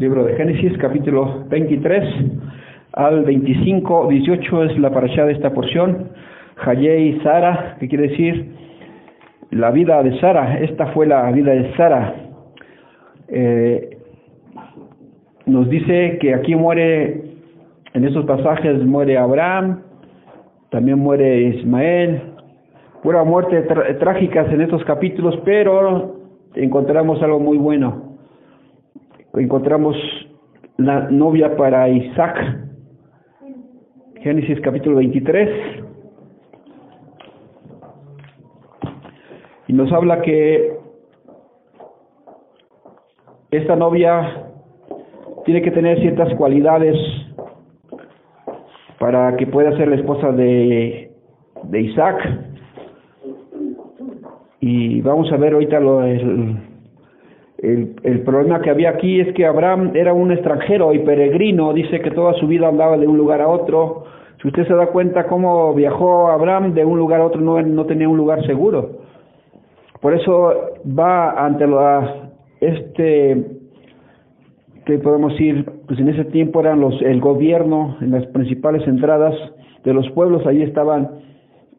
Libro de Génesis, capítulo 23 al 25, 18 es la parashá de esta porción. Jayé y Sara, que quiere decir la vida de Sara. Esta fue la vida de Sara. Eh, nos dice que aquí muere, en estos pasajes muere Abraham, también muere Ismael. Fueron muertes trágicas en estos capítulos, pero encontramos algo muy bueno. Encontramos la novia para Isaac. Génesis capítulo 23. Y nos habla que esta novia tiene que tener ciertas cualidades para que pueda ser la esposa de, de Isaac. Y vamos a ver ahorita lo, el, el, el, problema que había aquí es que Abraham era un extranjero y peregrino, dice que toda su vida andaba de un lugar a otro. Si usted se da cuenta cómo viajó Abraham de un lugar a otro, no, no tenía un lugar seguro. Por eso va ante la, este que podemos ir, pues en ese tiempo eran los, el gobierno, en las principales entradas de los pueblos, ahí estaban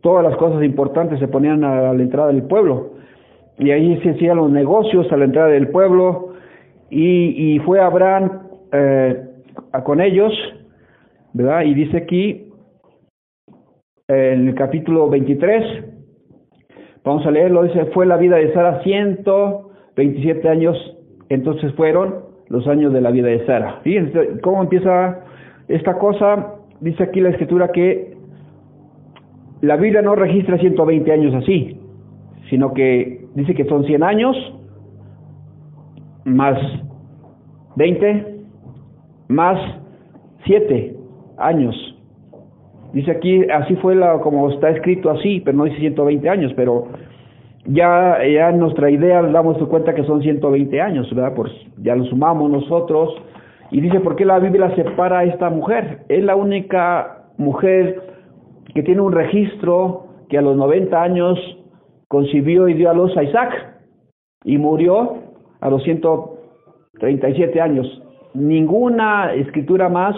todas las cosas importantes, se ponían a la entrada del pueblo. Y ahí se hacían los negocios a la entrada del pueblo, y, fue Abraham eh, con ellos, ¿verdad? Y dice aquí, en el capítulo 23, vamos a leerlo, dice, fue la vida de Sara 127 años, entonces fueron los años de la vida de Sara. Fíjense cómo empieza esta cosa. Dice aquí la escritura que la Biblia no registra 120 años así, sino que dice que son 100 años más 20 más 7 años. Dice aquí, así fue la, como está escrito así, pero no dice 120 años, pero ya, ya nuestra idea damos cuenta que son 120 años, ¿verdad? Pues ya lo sumamos nosotros. Y dice, ¿por qué la Biblia separa a esta mujer? Es la única mujer que tiene un registro que a los 90 años concibió y dio a luz a Isaac y murió a los 137 años. Ninguna escritura más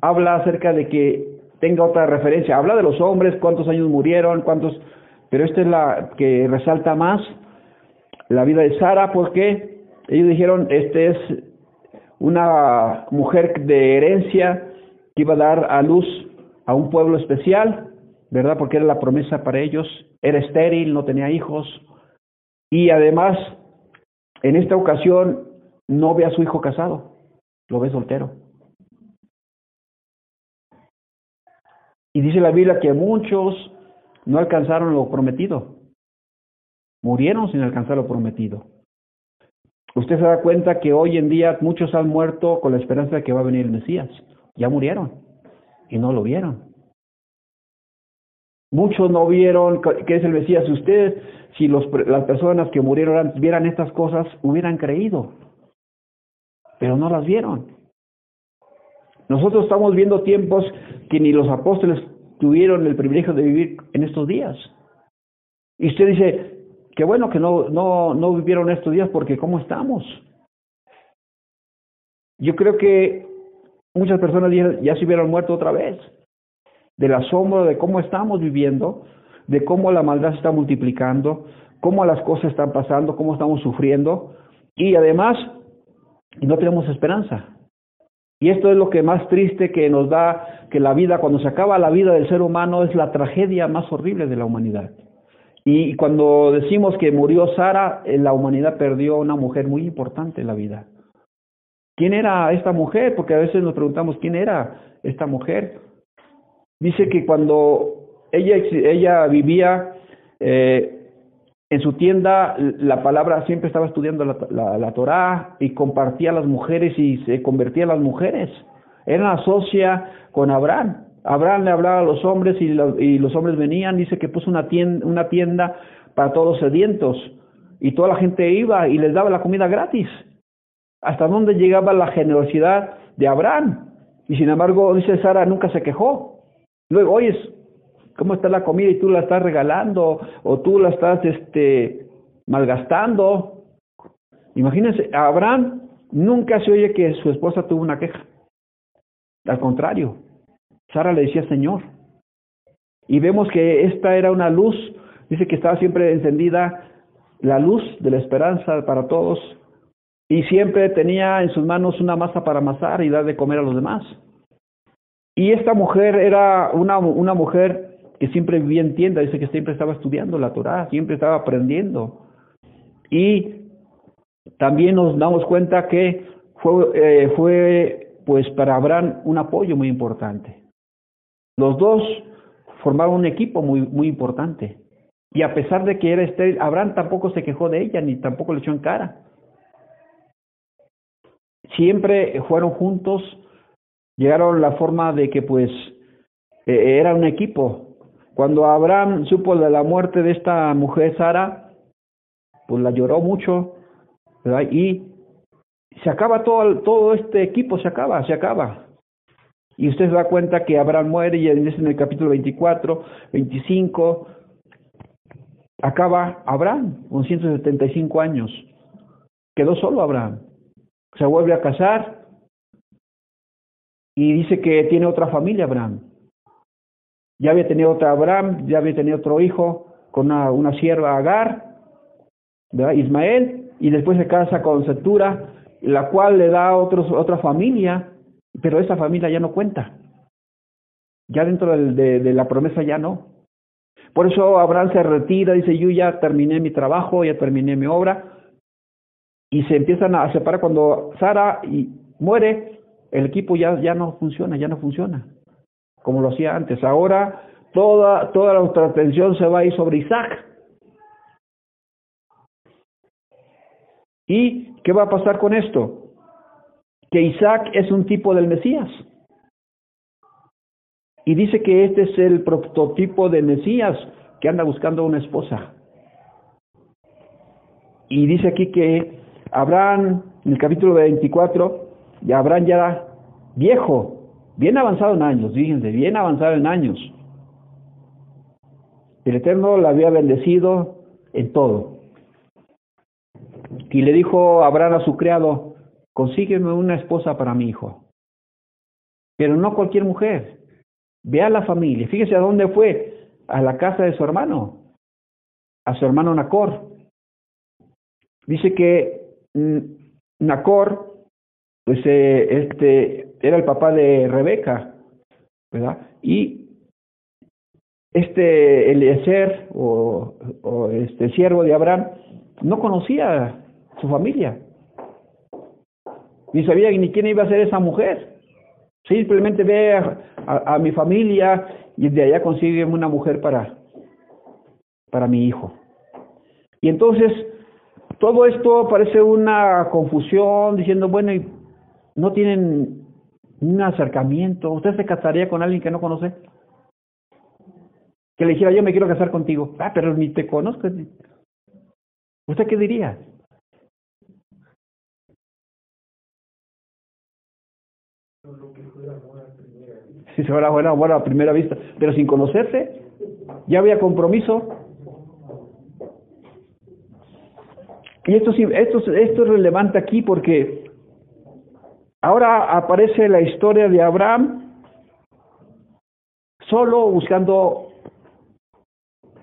habla acerca de que tenga otra referencia. Habla de los hombres, cuántos años murieron, cuántos pero esta es la que resalta más la vida de Sara porque ellos dijeron, este es una mujer de herencia que iba a dar a luz a un pueblo especial, ¿verdad? Porque era la promesa para ellos, era estéril, no tenía hijos y además en esta ocasión no ve a su hijo casado, lo ve soltero. Y dice la Biblia que muchos no alcanzaron lo prometido. Murieron sin alcanzar lo prometido. Usted se da cuenta que hoy en día muchos han muerto con la esperanza de que va a venir el Mesías. Ya murieron y no lo vieron. Muchos no vieron que es el Mesías. Ustedes, si los, las personas que murieron vieran estas cosas, hubieran creído, pero no las vieron. Nosotros estamos viendo tiempos que ni los apóstoles tuvieron el privilegio de vivir en estos días. Y usted dice, qué bueno que no, no, no vivieron estos días porque ¿cómo estamos? Yo creo que muchas personas ya se hubieran muerto otra vez del asombro de cómo estamos viviendo, de cómo la maldad se está multiplicando, cómo las cosas están pasando, cómo estamos sufriendo y además no tenemos esperanza. Y esto es lo que más triste que nos da que la vida, cuando se acaba la vida del ser humano, es la tragedia más horrible de la humanidad. Y cuando decimos que murió Sara, eh, la humanidad perdió una mujer muy importante en la vida. ¿Quién era esta mujer? Porque a veces nos preguntamos quién era esta mujer. Dice que cuando ella, ella vivía eh, en su tienda la palabra siempre estaba estudiando la, la, Torah y compartía a las mujeres y se convertía a las mujeres. Era una socia con Abraham. Abraham le hablaba a los hombres y, y los hombres venían, dice que puso una tienda, una tienda para todos los sedientos y toda la gente iba y les daba la comida gratis. ¿Hasta dónde llegaba la generosidad de Abraham? Y sin embargo, dice Sara, nunca se quejó. Luego, oyes, cómo está la comida y tú la estás regalando o tú la estás este malgastando. Imagínense, Abraham nunca se oye que su esposa tuvo una queja. Al contrario, Sara le decía Señor. Y vemos que esta era una luz, dice que estaba siempre encendida la luz de la esperanza para todos y siempre tenía en sus manos una masa para amasar y dar de comer a los demás. Y esta mujer era una, una mujer que siempre vivía en tienda, dice que siempre estaba estudiando la Torah, siempre estaba aprendiendo. Y también nos damos cuenta que fue, eh, fue pues para Abraham un apoyo muy importante. Los dos formaban un equipo muy, muy importante. Y a pesar de que era estéril, Abraham tampoco se quejó de ella, ni tampoco le echó en cara. Siempre fueron juntos, llegaron la forma de que pues e, era un equipo. Cuando Abraham supo de la muerte de esta mujer Sara, pues la lloró mucho. Y se acaba todo, todo este equipo, se acaba, se acaba. Y usted se da cuenta que Abraham muere y en el capítulo 24, 25, acaba Abraham con 175 años. Quedó solo Abraham. Se vuelve a casar y dice que tiene otra familia Abraham. Ya había tenido otra Abraham, ya había tenido otro hijo con una, una sierva Agar, ¿verdad? Ismael, y después se casa con Setura, la cual le da otros, otra familia, pero esa familia ya no cuenta. Ya dentro de, de la promesa ya no. Por eso Abraham se retira, dice, yo ya terminé mi trabajo, ya terminé mi obra, y se empiezan a separar cuando Sara y muere, el equipo ya, ya no funciona, ya no funciona, como lo hacía antes. Ahora toda, toda nuestra atención se va a ir sobre Isaac. ¿Y qué va a pasar con esto? Que Isaac es un tipo del Mesías. Y dice que este es el prototipo de Mesías que anda buscando una esposa. Y dice aquí que Abraham, en el capítulo 24, ya Abraham ya viejo, bien avanzado en años, fíjense, bien avanzado en años. El Eterno le había bendecido en todo. Y le dijo Abraham a su criado, consígueme una esposa para mi hijo. Pero no cualquier mujer, Ve a la familia. Fíjese a dónde fue. A la casa de su hermano. A su hermano Nacor. Dice que Nacor, pues eh, este, era el papá de Rebeca, ¿verdad? Y este Eliezer o, o este siervo de Abraham no conocía su familia. Ni sabía ni quién iba a ser esa mujer. Simplemente ve a, mi familia y de allá consigue una mujer para, para mi hijo. Y entonces todo esto parece una confusión, diciendo, bueno, y no tienen un acercamiento. ¿Usted se casaría con alguien que no conoce? Que le dijera, yo me quiero casar contigo. Ah, pero ni te conozco. ¿Usted qué diría? si se fuera buena a primera vista, pero sin conocerse, ya había compromiso. Y esto, esto, esto es relevante aquí porque ahora aparece la historia de Abraham solo buscando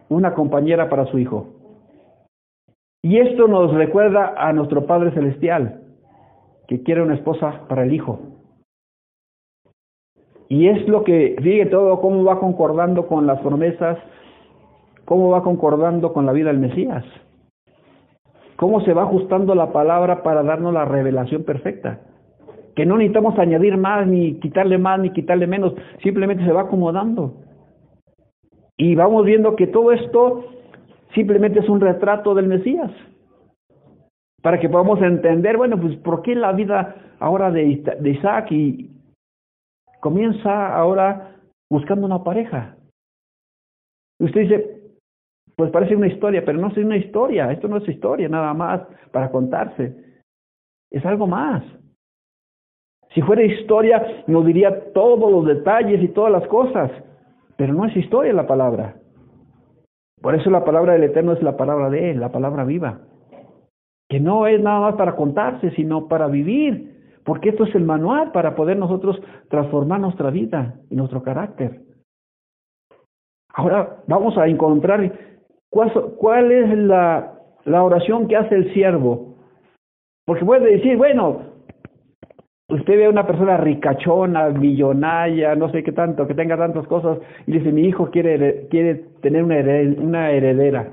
una compañera para su hijo. Y esto nos recuerda a nuestro Padre Celestial, que quiere una esposa para el hijo. Y es lo que, fíjate todo cómo va concordando con las promesas, cómo va concordando con la vida del Mesías, cómo se va ajustando la palabra para darnos la revelación perfecta. Que no necesitamos añadir más, ni quitarle más, ni quitarle menos, simplemente se va acomodando. Y vamos viendo que todo esto simplemente es un retrato del Mesías. Para que podamos entender, bueno, pues por qué la vida ahora de, de Isaac y, comienza ahora buscando una pareja. usted dice, pues parece una historia, pero no es una historia, esto no es historia nada más para contarse, es algo más. Si fuera historia, nos diría todos los detalles y todas las cosas, pero no es historia la palabra. Por eso la palabra del Eterno es la palabra de Él, la palabra viva, que no es nada más para contarse, sino para vivir, porque esto es el manual para poder nosotros transformar nuestra vida y nuestro carácter. Ahora vamos a encontrar cuál, es la, la oración que hace el siervo. Porque puede decir, bueno, usted ve a una persona ricachona, millonaria, no sé qué tanto, que tenga tantas cosas, y dice, mi hijo quiere, quiere tener una, una heredera,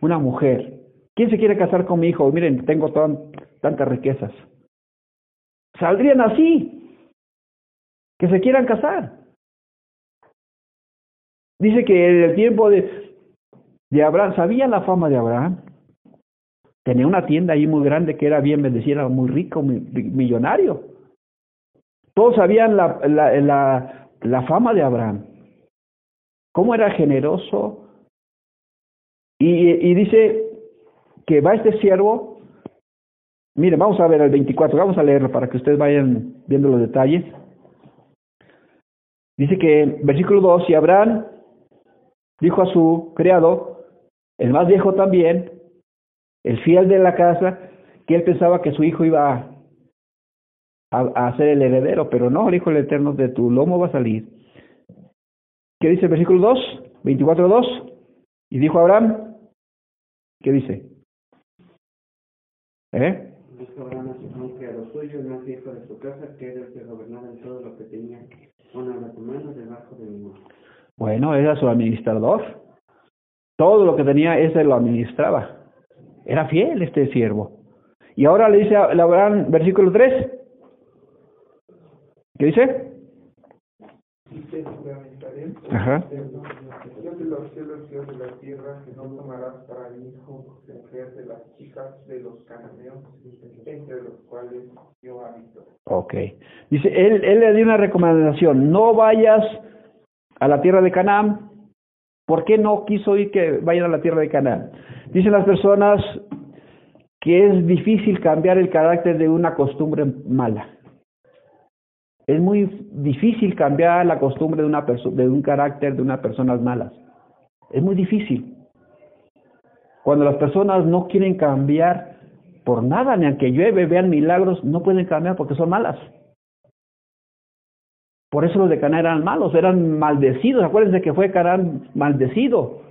una mujer. ¿Quién se quiere casar con mi hijo? Miren, tengo tantas riquezas. Saldrían así, que se quieran casar. Dice que en el tiempo de, de Abraham, ¿sabía la fama de Abraham? Tenía una tienda ahí muy grande que era bien bendecida, muy rico, millonario. Todos sabían la, la, la, la fama de Abraham. Cómo era generoso. Y, y dice que va este siervo. Miren, vamos a ver el 24, vamos a leerlo para que ustedes vayan viendo los detalles. Dice que, versículo 2, y Abraham dijo a su criado, el más viejo también, el fiel de la casa, que él pensaba que su hijo iba a, a, ser el heredero, pero no, el Hijo del Eterno, de tu lomo va a salir. ¿Qué dice el versículo 2? 24, 2. Y dijo Abraham, ¿qué dice? ¿Eh? Dijo Abraham a lo suyo, el más viejo de su casa, que era el que gobernaba en todo lo que tenía una de mano debajo de mi mano. Bueno, era su administrador. Todo lo que tenía, ese lo administraba. Era fiel este siervo. Y ahora le dice a Abraham, versículo 3. ¿Qué dice? Ajá. De los cielos, Dios de la tierra, que no tomarás para hijo mujer de las chicas de los cananeos, entre los cuales yo habito. Ok. Dice, él, él le dio una recomendación, no vayas a la tierra de Canaán. ¿Por qué no quiso ir que vayan a la tierra de Canaán? Dicen las personas que es difícil cambiar el carácter de una costumbre mala. Es muy difícil cambiar la costumbre de, una de un carácter de unas personas malas. Es muy difícil. Cuando las personas no quieren cambiar por nada, ni aunque llueve, vean milagros, no pueden cambiar porque son malas. Por eso los de Canaán eran malos, eran maldecidos. Acuérdense que fue Canaán maldecido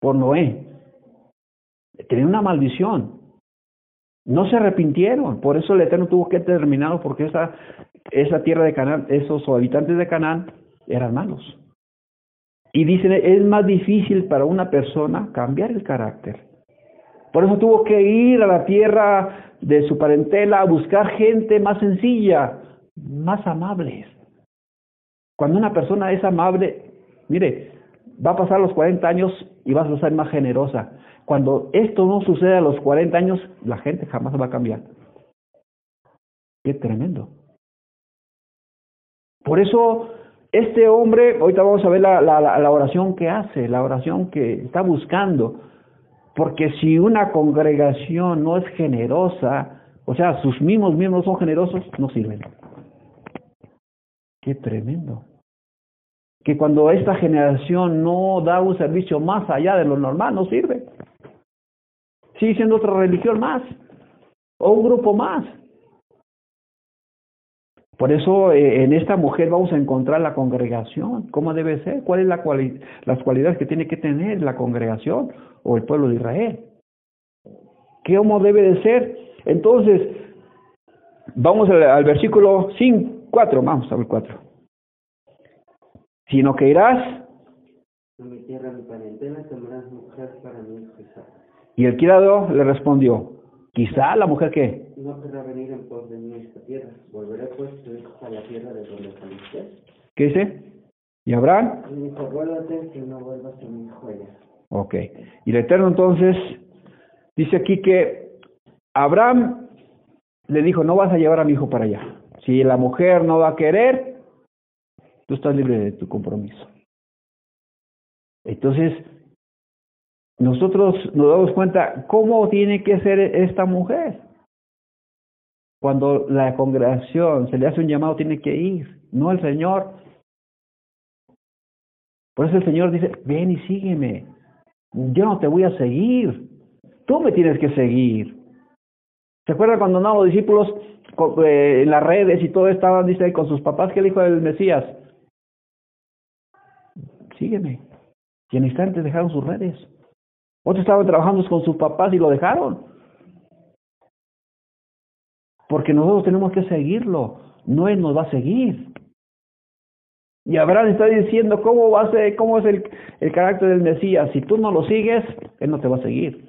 por Noé tenían una maldición. No se arrepintieron, por eso el Eterno tuvo que terminarlo, porque esa, esa tierra de Canaán, esos habitantes de Canaán eran malos. Y dicen, es más difícil para una persona cambiar el carácter. Por eso tuvo que ir a la tierra de su parentela a buscar gente más sencilla, más amables. Cuando una persona es amable, mire, va a pasar los 40 años y vas a ser más generosa. Cuando esto no sucede a los 40 años, la gente jamás va a cambiar. Qué tremendo. Por eso, este hombre, ahorita vamos a ver la, la, oración que hace, la oración que está buscando. Porque si una congregación no es generosa, o sea, sus mismos miembros son generosos, no sirven. Qué tremendo. Que cuando esta generación no da un servicio más allá de lo normal, no sirve sigue siendo otra religión más o un grupo más. Por eso eh, en esta mujer vamos a encontrar la congregación, cómo debe ser, cuáles la las cualidades que tiene que tener la congregación o el pueblo de Israel. ¿Cómo debe de ser? Entonces, vamos al, versículo 5, 4, vamos al 4. Sino que irás a mi tierra, mi parentela, mujer para hijo y el criado le respondió, quizá la mujer que... No querrá venir en pos de mí esta tierra, volveré pues a la tierra de donde saliste. ¿Qué dice? ¿Y Abraham? Y dijo, vuélvate que no vuelvas a mi hijo allá. Ok. Y el Eterno entonces dice aquí que Abraham le dijo, no vas a llevar a mi hijo para allá. Si la mujer no va a querer, tú estás libre de tu compromiso. Entonces, nosotros nos damos cuenta cómo tiene que ser esta mujer. Cuando la congregación se le hace un llamado, tiene que ir, no el Señor. Por eso el Señor dice, ven y sígueme. Yo no te voy a seguir. Tú me tienes que seguir. ¿Se acuerdan cuando andaban los discípulos eh, en las redes y todo estaban, dice, con sus papás? ¿Qué le dijo el Mesías? Sígueme. Y en instantes dejaron sus redes. Otros estaban trabajando con sus papás y lo dejaron. Porque nosotros tenemos que seguirlo. No Él nos va a seguir. Y Abraham está diciendo cómo va a ser, cómo es el, carácter del Mesías. Si tú no lo sigues, Él no te va a seguir.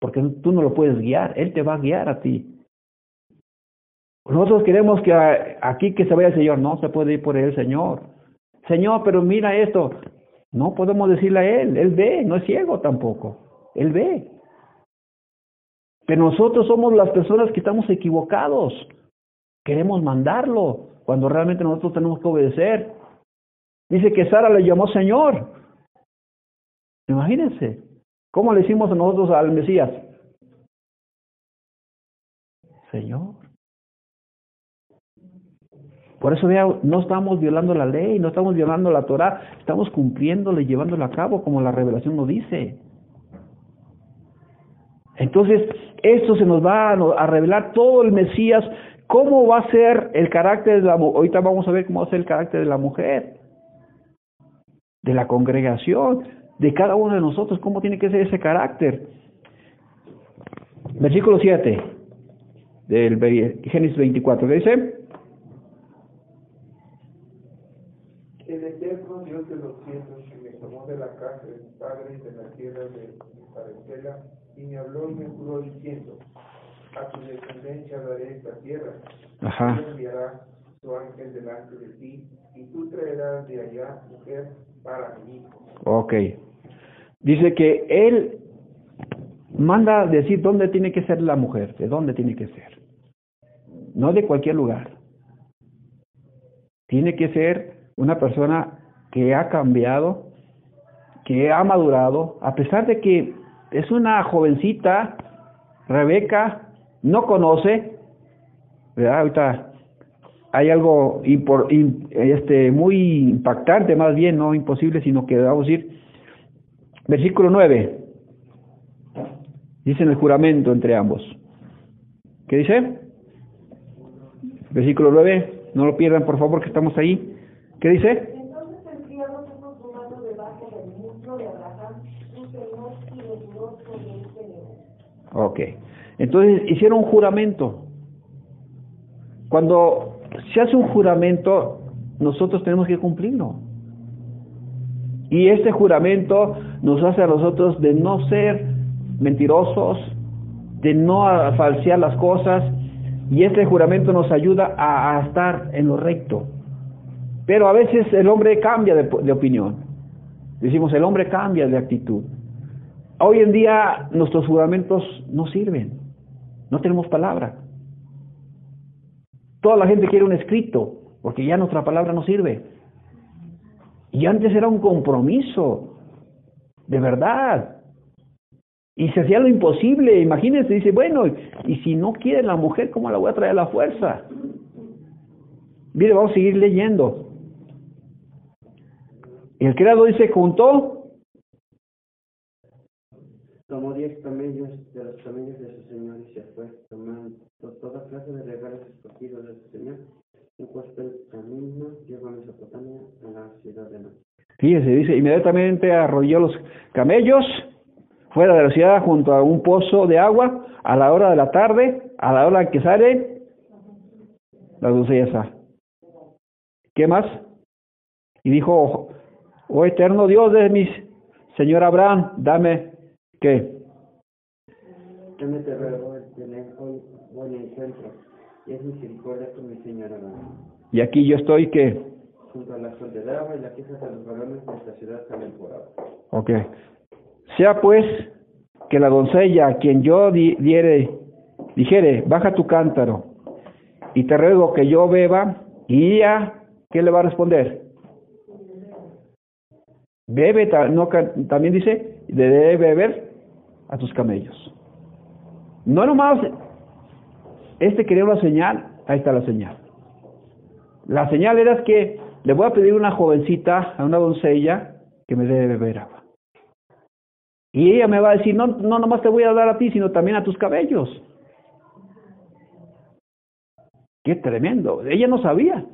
Porque tú no lo puedes guiar, Él te va a guiar a ti. Nosotros queremos que aquí que se vaya el Señor, no se puede ir por el Señor. Señor, pero mira esto. No podemos decirle a Él, Él ve, no es ciego tampoco. Él ve. Pero nosotros somos las personas que estamos equivocados. Queremos mandarlo cuando realmente nosotros tenemos que obedecer. Dice que Sara le llamó Señor. Imagínense, ¿cómo le decimos a nosotros al Mesías? Señor. Por eso vea, no estamos violando la ley, no estamos violando la Torah, estamos cumpliéndola y llevándola a cabo como la revelación nos dice. Entonces, esto se nos va a revelar todo el Mesías ¿Cómo va a ser el carácter de la mujer? Ahorita vamos a ver cómo va a ser el carácter de la mujer, de la congregación, de cada uno de nosotros, cómo tiene que ser ese carácter. Versículo 7 del Génesis 24, ¿qué dice? Dios de los cielos que me tomó de la casa de mi padre y de la tierra de mi parentela y me habló y me juró diciendo, a tu descendencia daré esta tierra. Ajá. Y enviará su ángel delante de ti, y tú traerás de allá mujer para mi hijo. Ok. Dice que él manda decir dónde tiene que ser la mujer, de dónde tiene que ser. No de cualquier lugar. Tiene que ser una persona que ha cambiado, que ha madurado, a pesar de que es una jovencita, Rebeca, no conoce, ¿verdad? Ahorita hay algo impor, este, muy impactante, más bien, no imposible, sino que vamos a decir, versículo 9, dice en el juramento entre ambos. ¿Qué dice? Versículo 9, no lo pierdan por favor que estamos ahí. ¿Qué dice? Ok. Entonces hicieron un juramento. Cuando se hace un juramento, nosotros tenemos que cumplirlo. Y este juramento nos hace a nosotros de no ser mentirosos, de no falsear las cosas, y este juramento nos ayuda a, estar en lo recto. Pero a veces el hombre cambia de, de opinión. Decimos, el hombre cambia de actitud. Hoy en día nuestros juramentos no sirven. No tenemos palabra. Toda la gente quiere un escrito, porque ya nuestra palabra no sirve. Y antes era un compromiso, de verdad. Y se hacía lo imposible, imagínense, dice, bueno, y si no quiere la mujer, ¿cómo la voy a traer a la fuerza? Mire, vamos a seguir leyendo. El creador dice, juntó Tomó diez camellos de los camellos de su señor y se fue, tomando toda clase de regalos escogidos de su señor, y puesto el camino, llegó a Mesopotamia, a la ciudad de Mar. Fíjese, dice, inmediatamente arrolló los camellos fuera de la ciudad junto a un pozo de agua a la hora de la tarde, a la hora que sale la doncella. ¿Qué más? Y dijo, oh eterno Dios de mi señor Abraham, dame ¿Qué? Yo me te ruego tener hoy buen encuentro y es misericordia con mi señora Y aquí yo estoy, ¿qué? Junto a la agua y la queja de los varones de esta ciudad salen por agua. Ok. Sea pues que la doncella a quien yo diere, dijere, baja tu cántaro y te ruego que yo beba, y ella, ¿qué le va a responder? Bebe, no, también dice, debe beber a tus camellos. No nomás, este quería una señal, ahí está la señal. La señal era que le voy a pedir una jovencita, a una doncella, que me dé beber agua. Y ella me va a decir, no, no nomás te voy a dar a ti, sino también a tus cabellos. Qué tremendo. Ella no sabía.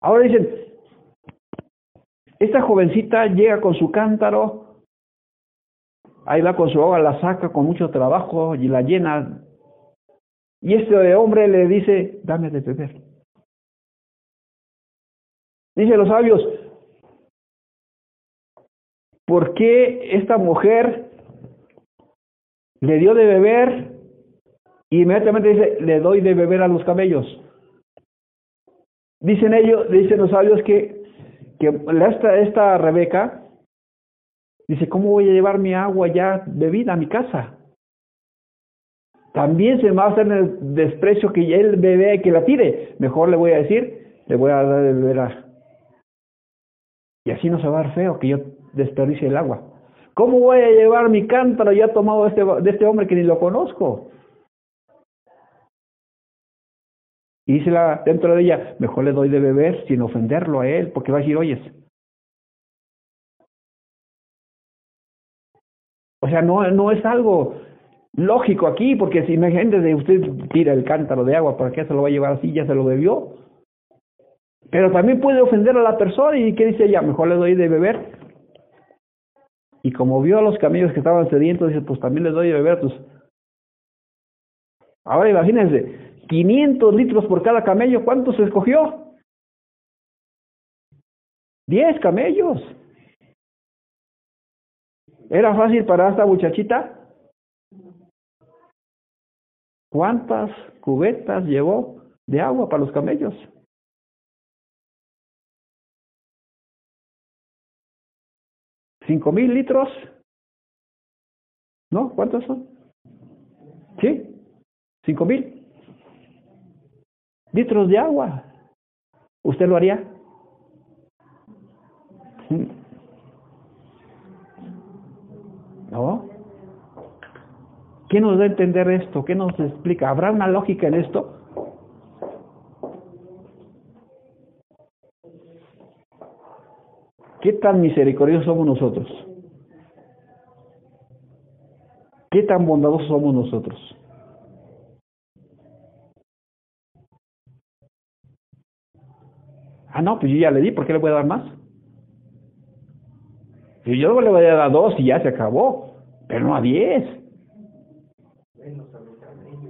Ahora dicen, esta jovencita llega con su cántaro, ahí va con su agua, la saca con mucho trabajo y la llena. Y este hombre le dice, dame de beber. Dice los sabios, ¿por qué esta mujer le dio de beber y inmediatamente dice, le doy de beber a los camellos? Dicen ellos, dicen los sabios que, que esta, esta Rebeca dice, ¿cómo voy a llevar mi agua ya bebida a mi casa? También se me va a hacer el desprecio que él bebe y que la tire. Mejor le voy a decir, le voy a dar de beber y así no se va a ver feo que yo desperdicie el agua. ¿Cómo voy a llevar mi cántaro ya tomado de este, de este hombre que ni lo conozco? Y dice la, dentro de ella, mejor le doy de beber sin ofenderlo a él, porque va a decir, oyes. O sea, no, no es algo lógico aquí, porque si imagínate, usted tira el cántaro de agua, ¿para qué se lo va a llevar así? Ya se lo bebió. Pero también puede ofender a la persona y ¿qué dice ella? Mejor le doy de beber. Y como vio a los camellos que estaban sedientos, dice, pues también les doy de beber. Pues. Ahora imagínense, 500 litros por cada camello, ¿cuántos escogió? 10 camellos. ¿Era fácil para esta muchachita? ¿Cuántas cubetas llevó de agua para los camellos? ¿Cinco mil litros? ¿No? ¿Cuántos son? ¿Sí? ¿Cinco mil? Litros de agua. ¿Usted lo haría? ¿No? ¿Qué nos da a entender esto? ¿Qué nos explica? ¿Habrá una lógica en esto? ¿Qué tan misericordiosos somos nosotros? ¿Qué tan bondadosos somos nosotros? Ah, no, pues yo ya le di, ¿por qué le voy a dar más? Si yo le voy a dar a dos y ya se acabó, pero no a diez.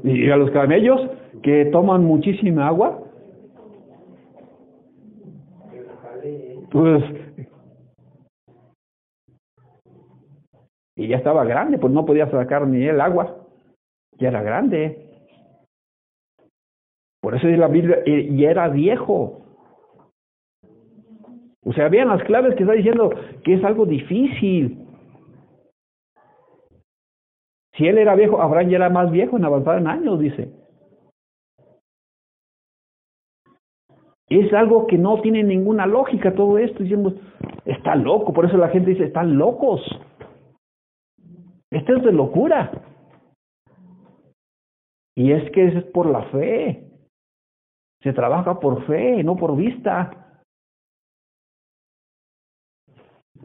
Y a los camellos que toman muchísima agua, pues Y ya estaba grande, pues no podía sacar ni el agua. Ya era grande. Por eso es la Biblia, y era viejo. O sea, vean las claves que está diciendo que es algo difícil. Si él era viejo, Abraham ya era más viejo en avanzar en años, dice. Es algo que no tiene ninguna lógica todo esto. Diciendo, está loco, por eso la gente dice, están locos. Esto es de locura. Y es que es por la fe. Se trabaja por fe, no por vista.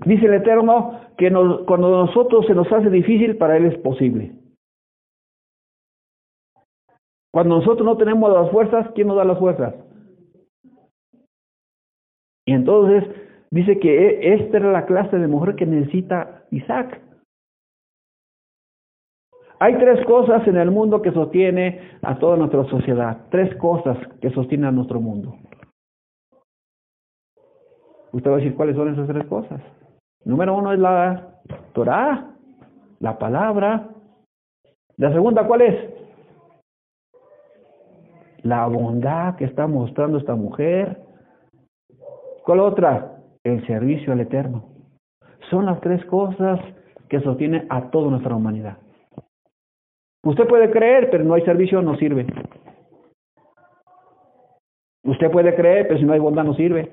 Dice el Eterno que nos, cuando a nosotros se nos hace difícil, para Él es posible. Cuando nosotros no tenemos las fuerzas, ¿quién nos da las fuerzas? Y entonces dice que e, esta era la clase de mujer que necesita Isaac. Hay tres cosas en el mundo que sostiene a toda nuestra sociedad. Tres cosas que sostienen a nuestro mundo. Usted va a decir cuáles son esas tres cosas. Número uno es la Torah, la palabra. La segunda, ¿cuál es? La bondad que está mostrando esta mujer. ¿Cuál otra? El servicio al Eterno. Son las tres cosas que sostienen a toda nuestra humanidad. Usted puede creer, pero no hay servicio, no sirve. Usted puede creer, pero si no hay bondad, no sirve.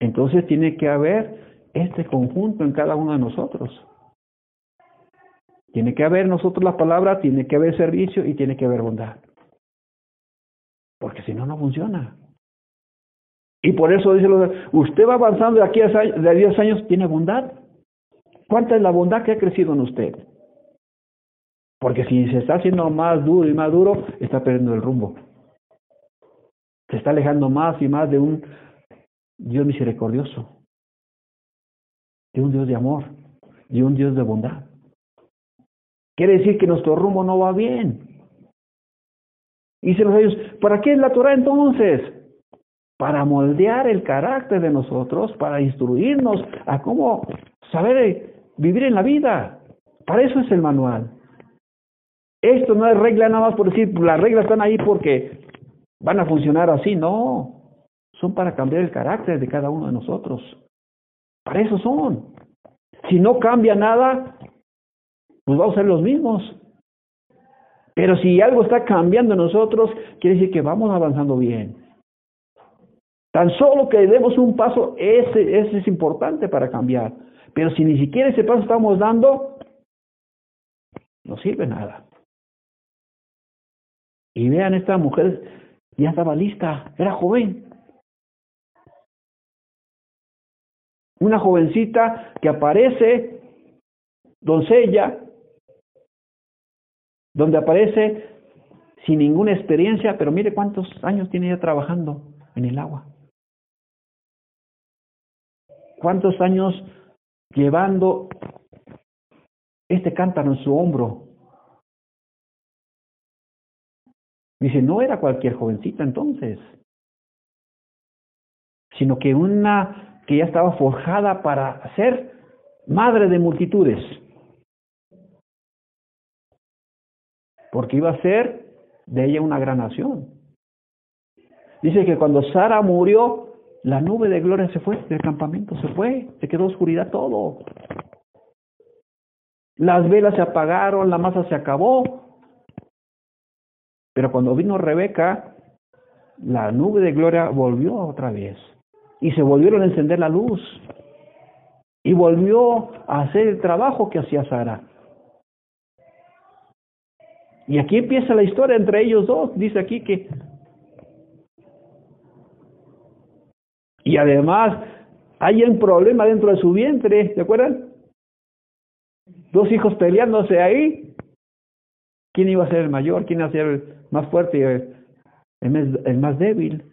Entonces tiene que haber este conjunto en cada uno de nosotros. Tiene que haber nosotros la palabra, tiene que haber servicio y tiene que haber bondad. Porque si no, no funciona. Y por eso dice, usted va avanzando de aquí a de 10 años, tiene bondad. ¿Cuánta es la bondad que ha crecido en usted? Porque si se está haciendo más duro y más duro, está perdiendo el rumbo. Se está alejando más y más de un Dios misericordioso, de un Dios de amor, de un Dios de bondad. Quiere decir que nuestro rumbo no va bien. Se los ellos, ¿para qué es la Torah entonces? Para moldear el carácter de nosotros, para instruirnos a cómo saber vivir en la vida. Para eso es el manual. Esto no es regla nada más por decir, las reglas están ahí porque van a funcionar así, no. Son para cambiar el carácter de cada uno de nosotros. Para eso son. Si no cambia nada, pues vamos a ser los mismos. Pero si algo está cambiando en nosotros, quiere decir que vamos avanzando bien. Tan solo que demos un paso, ese, ese es importante para cambiar. Pero si ni siquiera ese paso estamos dando, no sirve nada. Y vean, esta mujer ya estaba lista, era joven. Una jovencita que aparece, doncella, donde aparece sin ninguna experiencia, pero mire cuántos años tiene ella trabajando en el agua. ¿Cuántos años llevando este cántaro en su hombro? Dice, no era cualquier jovencita entonces, sino que una que ya estaba forjada para ser madre de multitudes. Porque iba a ser de ella una gran nación. Dice que cuando Sara murió, la nube de gloria se fue del campamento, se fue, se quedó oscuridad todo. Las velas se apagaron, la masa se acabó, pero cuando vino Rebeca, la nube de gloria volvió otra vez y se volvieron a encender la luz y volvió a hacer el trabajo que hacía Sara. Y aquí empieza la historia entre ellos dos. Dice aquí que... Y además hay un problema dentro de su vientre, ¿se acuerdan? Dos hijos peleándose ahí. ¿Quién iba a ser el mayor? ¿Quién iba a ser el más fuerte y el, más débil?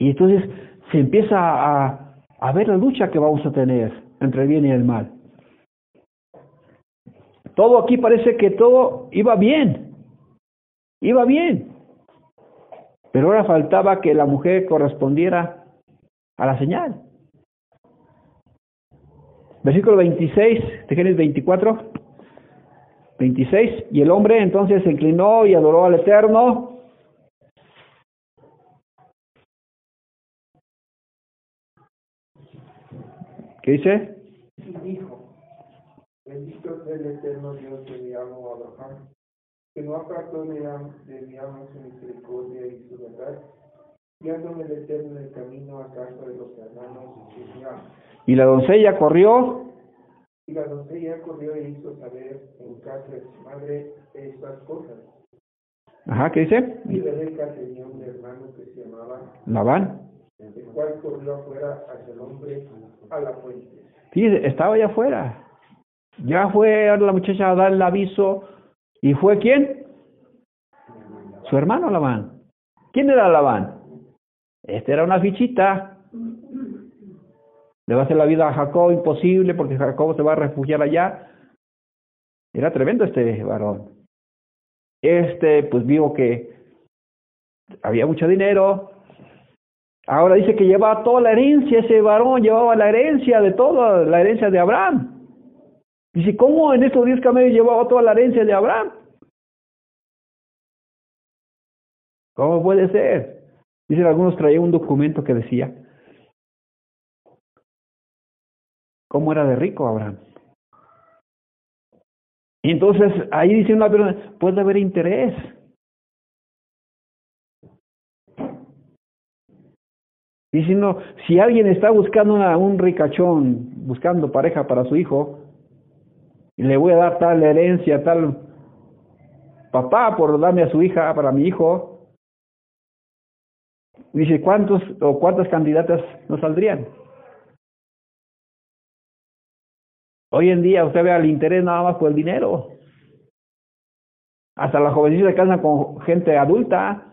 Y entonces se empieza a, ver la lucha que vamos a tener entre el bien y el mal. Todo aquí parece que todo iba bien, iba bien. Pero ahora faltaba que la mujer correspondiera a la señal. Versículo 26 de Génesis 24. 26. Y el hombre entonces se inclinó y adoró al Eterno. ¿Qué dice? dijo, bendito sea el Eterno Dios de mi amo Abraham, que no apartó de, de mi amo su misericordia y su verdad, guiándome el Eterno en el camino a casa de los hermanos de mi amo. Y la doncella corrió y la doncella corrió e hizo saber en casa de su madre estas cosas. Ajá, ¿qué dice? Y Rebeca tenía un hermano que se llamaba Labán, el cual corrió afuera hacia el hombre a la fuente. Sí, estaba allá afuera. Ya fue la muchacha a dar el aviso. ¿Y fue quién? Su hermano Labán. ¿Quién era Labán? Este era una fichita. Le va a hacer la vida a Jacob imposible porque Jacob se va a refugiar allá. Era tremendo este varón. Este, pues vio que había mucho dinero. Ahora dice que llevaba toda la herencia, ese varón llevaba la herencia de toda la herencia de Abraham. Dice, ¿cómo en estos diez camellos llevaba toda la herencia de Abraham? ¿Cómo puede ser? Dicen algunos traían un documento que decía, cómo era de rico Abraham. Y entonces ahí dice una persona, puede haber interés. Diciendo, si alguien está buscando una, un ricachón, buscando pareja para su hijo, y le voy a dar tal herencia, tal papá por darme a su hija para mi hijo, dice, ¿cuántos o cuántas candidatas nos saldrían? Hoy en día usted ve al interés nada más por el dinero. Hasta las jovencitas se casan con gente adulta.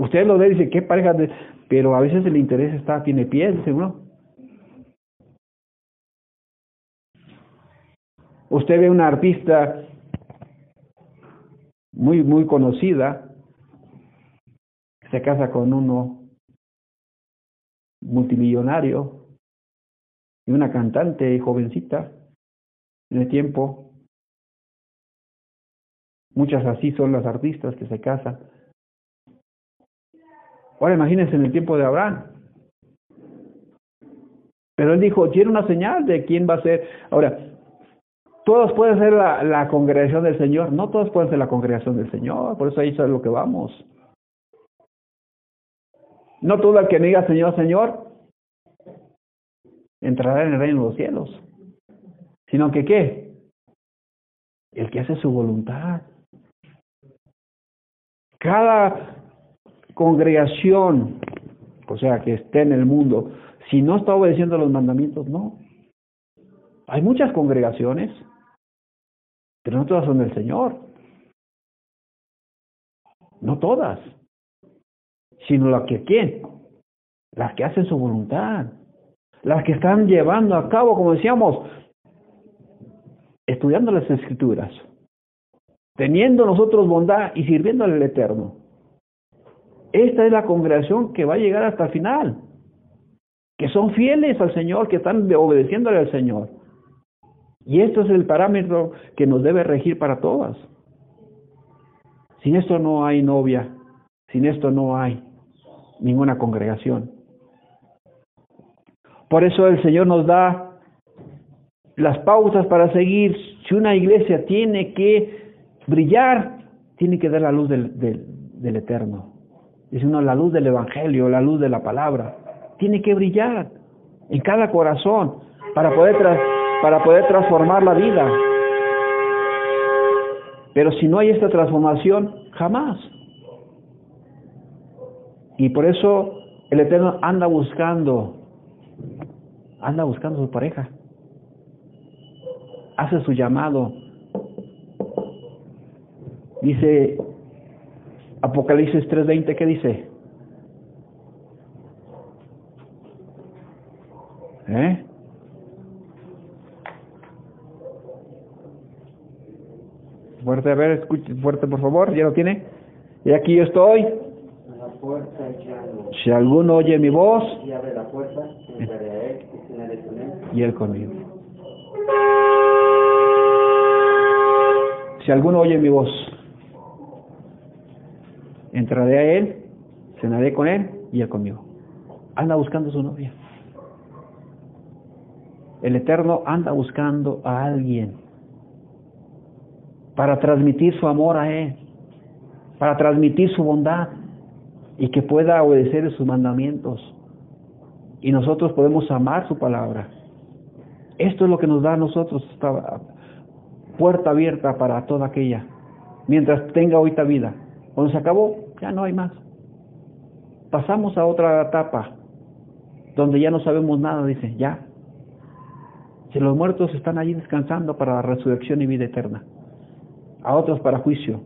Usted lo ve y dice, ¿qué pareja de...? Pero a veces el interés está, tiene pies, uno. Usted ve una artista muy, muy conocida, se casa con uno multimillonario y una cantante jovencita en el tiempo. Muchas así son las artistas que se casan. Ahora imagínense en el tiempo de Abraham. Pero él dijo, tiene una señal de quién va a ser. Ahora, todos pueden ser la, congregación del Señor. No todos pueden ser la congregación del Señor. Por eso ahí es lo que vamos. No todo el que diga Señor, Señor, entrará en el reino de los cielos. Sino que qué? El que hace su voluntad. Cada congregación, o sea, que esté en el mundo, si no está obedeciendo los mandamientos, no. Hay muchas congregaciones, pero no todas son del Señor. No todas sino las que quién, las que hacen su voluntad, las que están llevando a cabo, como decíamos, estudiando las escrituras, teniendo nosotros bondad y sirviéndole al Eterno. Esta es la congregación que va a llegar hasta el final, que son fieles al Señor, que están obedeciéndole al Señor. Y esto es el parámetro que nos debe regir para todas. Sin esto no hay novia, sin esto no hay ninguna congregación. Por eso el Señor nos da las pausas para seguir. Si una iglesia tiene que brillar, tiene que dar la luz del, del, Eterno. Dice uno, la luz del Evangelio, la luz de la palabra. Tiene que brillar en cada corazón para poder, para poder transformar la vida. Pero si no hay esta transformación, jamás. Y por eso el Eterno anda buscando, anda buscando su pareja. Hace su llamado. Dice Apocalipsis 3:20, ¿qué dice? ¿Eh? Fuerte, a ver, escuche, fuerte por favor, ¿ya lo tiene? Y aquí yo estoy si alguno oye mi voz, y abre la puerta, entraré él. Y él conmigo. Si alguno oye mi voz, entraré a él, cenaré con él y él conmigo. Anda buscando a su novia. El Eterno anda buscando a alguien para transmitir su amor a Él, para transmitir su bondad y que pueda obedecer sus mandamientos. Y nosotros podemos amar su palabra. Esto es lo que nos da a nosotros esta puerta abierta para toda aquella. Mientras tenga ahorita vida. Cuando se acabó, ya no hay más. Pasamos a otra etapa donde ya no sabemos nada, dice, ya. Si los muertos están allí descansando para la resurrección y vida eterna, a otros para juicio,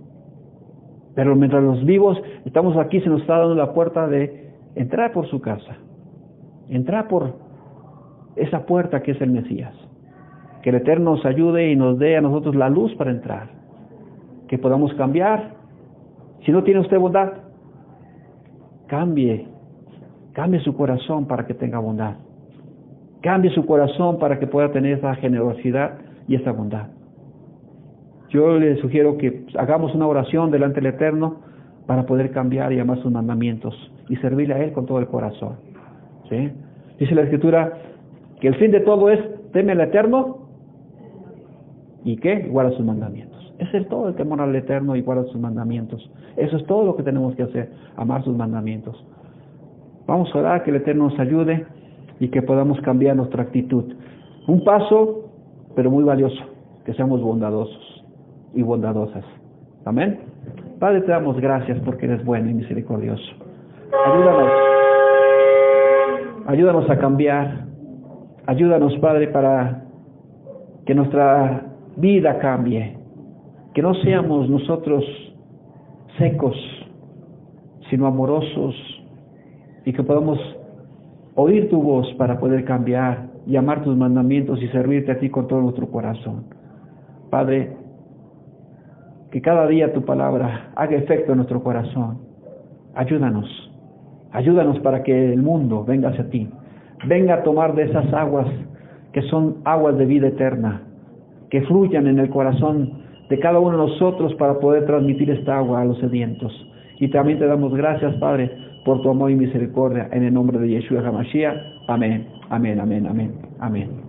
pero mientras los vivos estamos aquí, se nos está dando la puerta de entrar por su casa, entrar por esa puerta que es el Mesías. Que el Eterno nos ayude y nos dé a nosotros la luz para entrar. Que podamos cambiar. Si no tiene usted bondad, cambie. Cambie su corazón para que tenga bondad. Cambie su corazón para que pueda tener esa generosidad y esa bondad. Yo le sugiero que hagamos una oración delante del Eterno para poder cambiar y amar sus mandamientos y servirle a Él con todo el corazón. ¿Sí? Dice la Escritura que el fin de todo es teme al Eterno y que guarda sus mandamientos. Es todo el temor al Eterno y guarda sus mandamientos. Eso es todo lo que tenemos que hacer, amar sus mandamientos. Vamos a orar que el Eterno nos ayude y que podamos cambiar nuestra actitud. Un paso, pero muy valioso, que seamos bondadosos y bondadosas. Amén. Padre, te damos gracias porque eres bueno y misericordioso. Ayúdanos Ayúdanos a cambiar. Ayúdanos, Padre, para que nuestra vida cambie. Que no seamos nosotros secos, sino amorosos y que podamos oír tu voz para poder cambiar y amar tus mandamientos y servirte a ti con todo nuestro corazón. Padre, que cada día tu palabra haga efecto en nuestro corazón. Ayúdanos, ayúdanos para que el mundo venga hacia ti, venga a tomar de esas aguas que son aguas de vida eterna, que fluyan en el corazón de cada uno de nosotros para poder transmitir esta agua a los sedientos. Y también te damos gracias, Padre, por tu amor y misericordia en el nombre de Yeshua HaMashiach. Amén, amén, amén, amén, amén.